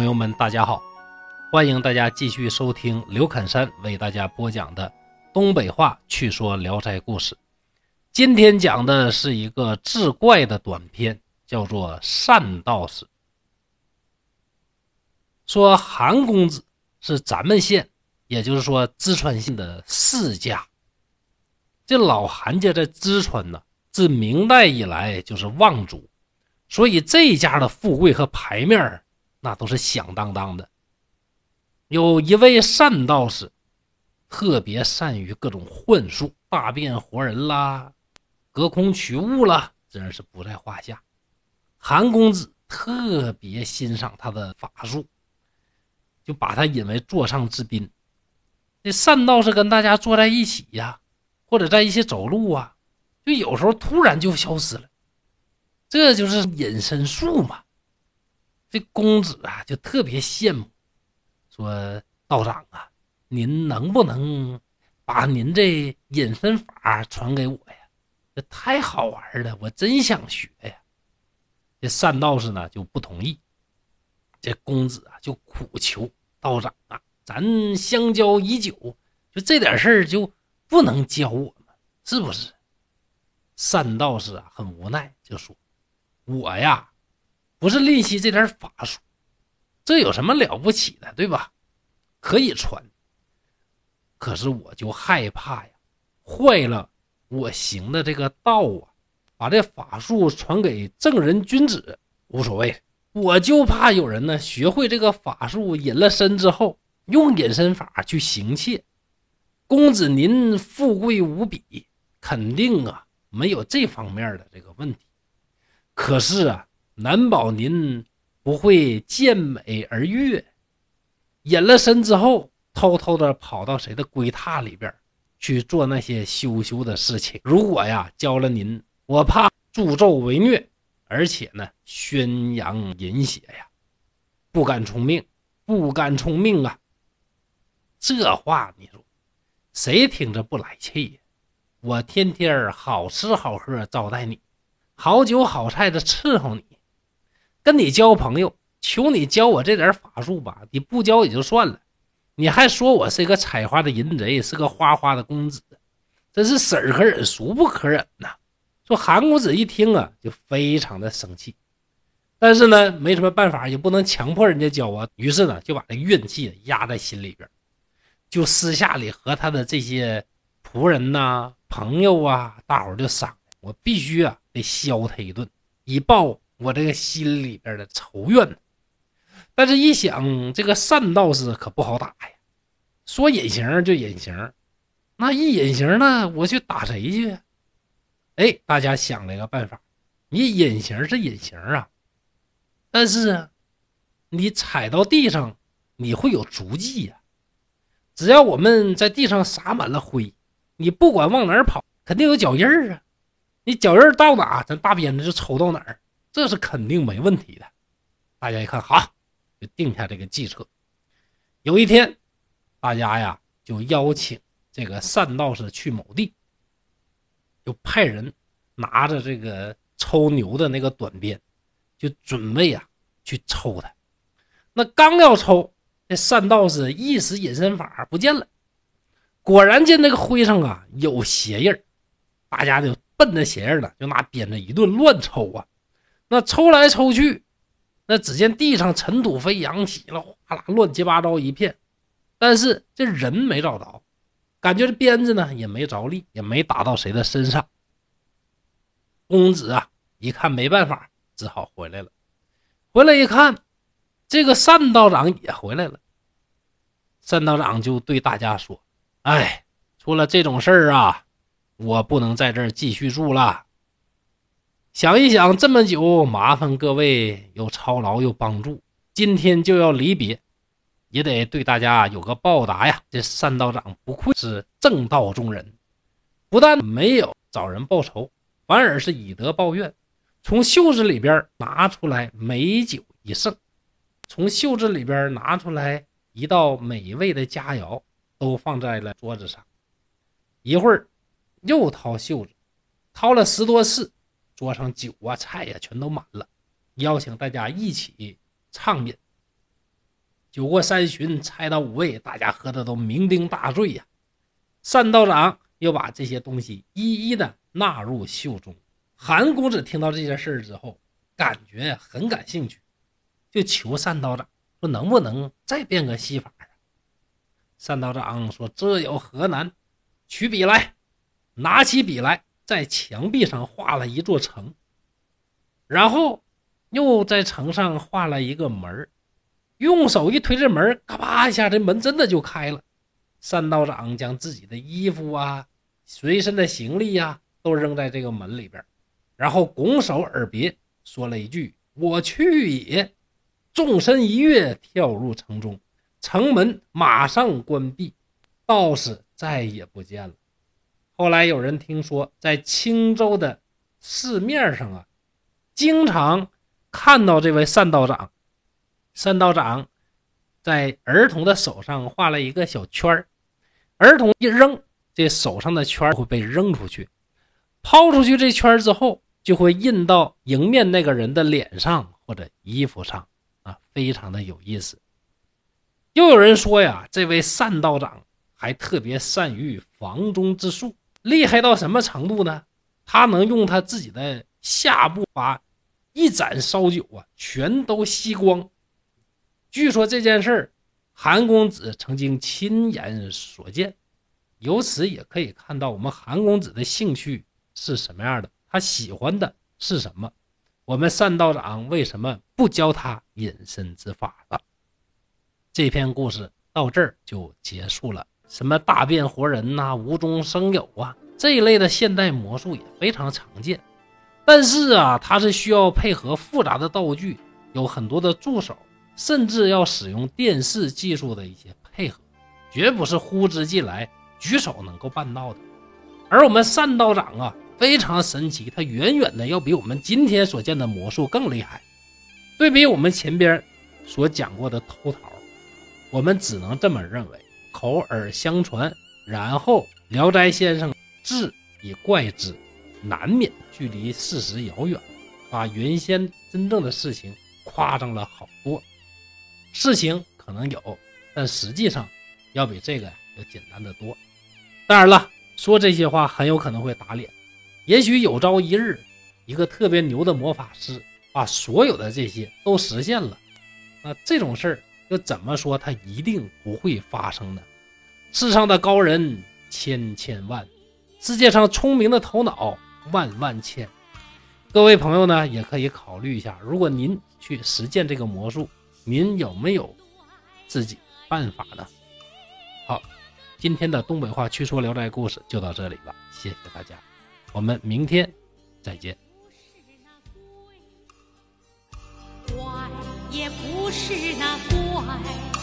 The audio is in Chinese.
朋友们，大家好！欢迎大家继续收听刘侃山为大家播讲的东北话趣说《聊斋故事》。今天讲的是一个志怪的短篇，叫做《善道士》。说韩公子是咱们县，也就是说淄川县的世家。这老韩家在淄川呢，自明代以来就是望族，所以这家的富贵和牌面那都是响当当的。有一位善道士，特别善于各种幻术，大变活人啦，隔空取物啦，真是不在话下。韩公子特别欣赏他的法术，就把他引为座上之宾。这善道士跟大家坐在一起呀，或者在一起走路啊，就有时候突然就消失了，这就是隐身术嘛。这公子啊，就特别羡慕，说道长啊，您能不能把您这隐身法传给我呀？这太好玩了，我真想学呀。这单道士呢就不同意，这公子啊就苦求道长啊，咱相交已久，就这点事儿就不能教我吗？是不是？单道士啊很无奈，就说：“我呀。”不是吝惜这点法术，这有什么了不起的，对吧？可以传，可是我就害怕呀，坏了我行的这个道啊！把这法术传给正人君子无所谓，我就怕有人呢学会这个法术，隐了身之后用隐身法去行窃。公子您富贵无比，肯定啊没有这方面的这个问题，可是啊。难保您不会见美而悦，隐了身之后，偷偷的跑到谁的闺榻里边去做那些羞羞的事情。如果呀教了您，我怕助纣为虐，而且呢宣扬淫邪呀，不敢从命，不敢从命啊！这话你说，谁听着不来气呀？我天天好吃好喝招待你，好酒好菜的伺候你。跟你交朋友，求你教我这点法术吧。你不教也就算了，你还说我是一个采花的淫贼，是个花花的公子，真是生而可忍，孰不可忍呐！说韩公子一听啊，就非常的生气，但是呢，没什么办法，也不能强迫人家教啊。于是呢，就把这怨气压在心里边，就私下里和他的这些仆人呐、朋友啊，大伙就商量，我必须啊得削他一顿，以报。我这个心里边的仇怨，但是一想，这个善道士可不好打呀。说隐形就隐形，那一隐形呢，我去打谁去？哎，大家想了一个办法，你隐形是隐形啊，但是啊你踩到地上，你会有足迹呀。只要我们在地上撒满了灰，你不管往哪儿跑，肯定有脚印儿啊。你脚印到哪，咱大鞭子就抽到哪儿。这是肯定没问题的，大家一看好，就定下这个计策。有一天，大家呀就邀请这个善道士去某地，就派人拿着这个抽牛的那个短鞭，就准备啊去抽他。那刚要抽，这善道士一时隐身法不见了，果然见那个灰上啊有鞋印大家就奔那鞋印了，就拿鞭子一顿乱抽啊。那抽来抽去，那只见地上尘土飞扬，起了哗啦，乱七八糟一片。但是这人没找着，感觉这鞭子呢也没着力，也没打到谁的身上。公子啊，一看没办法，只好回来了。回来一看，这个单道长也回来了。单道长就对大家说：“哎，出了这种事儿啊，我不能在这儿继续住了。”想一想，这么久麻烦各位又操劳又帮助，今天就要离别，也得对大家有个报答呀。这单道长不愧是正道中人，不但没有找人报仇，反而是以德报怨，从袖子里边拿出来美酒一盛，从袖子里边拿出来一道美味的佳肴，都放在了桌子上。一会儿又掏袖子，掏了十多次。桌上酒啊菜呀全都满了，邀请大家一起畅饮。酒过三巡，菜到五味，大家喝的都酩酊大醉呀。单道长又把这些东西一一的纳入袖中。韩公子听到这件事之后，感觉很感兴趣，就求单道长说：“能不能再变个戏法？”单道长说：“这有何难？取笔来。”拿起笔来，在墙壁上画了一座城，然后又在城上画了一个门用手一推这门，嘎巴一下，这门真的就开了。单道长将自己的衣服啊、随身的行李呀，都扔在这个门里边，然后拱手而别，说了一句：“我去也。”纵身一跃，跳入城中，城门马上关闭，道士再也不见了。后来有人听说，在青州的市面上啊，经常看到这位单道长。单道长在儿童的手上画了一个小圈儿，儿童一扔，这手上的圈会被扔出去，抛出去这圈之后，就会印到迎面那个人的脸上或者衣服上啊，非常的有意思。又有人说呀，这位单道长还特别善于房中之术。厉害到什么程度呢？他能用他自己的下部把一盏烧酒啊全都吸光。据说这件事儿，韩公子曾经亲眼所见。由此也可以看到我们韩公子的兴趣是什么样的，他喜欢的是什么。我们单道长为什么不教他隐身之法了？这篇故事到这儿就结束了。什么大变活人呐，无中生有啊，这一类的现代魔术也非常常见。但是啊，它是需要配合复杂的道具，有很多的助手，甚至要使用电视技术的一些配合，绝不是呼之即来、举手能够办到的。而我们单道长啊，非常神奇，他远远的要比我们今天所见的魔术更厉害。对比我们前边所讲过的偷桃，我们只能这么认为。口耳相传，然后《聊斋》先生志以怪之，难免距离事实遥远，把原先真正的事情夸张了好多。事情可能有，但实际上要比这个要简单的多。当然了，说这些话很有可能会打脸。也许有朝一日，一个特别牛的魔法师把所有的这些都实现了，那这种事儿。又怎么说它一定不会发生呢？世上的高人千千万，世界上聪明的头脑万万千。各位朋友呢，也可以考虑一下，如果您去实践这个魔术，您有没有自己办法呢？好，今天的东北话趣说聊斋故事就到这里了，谢谢大家，我们明天再见。是那怪。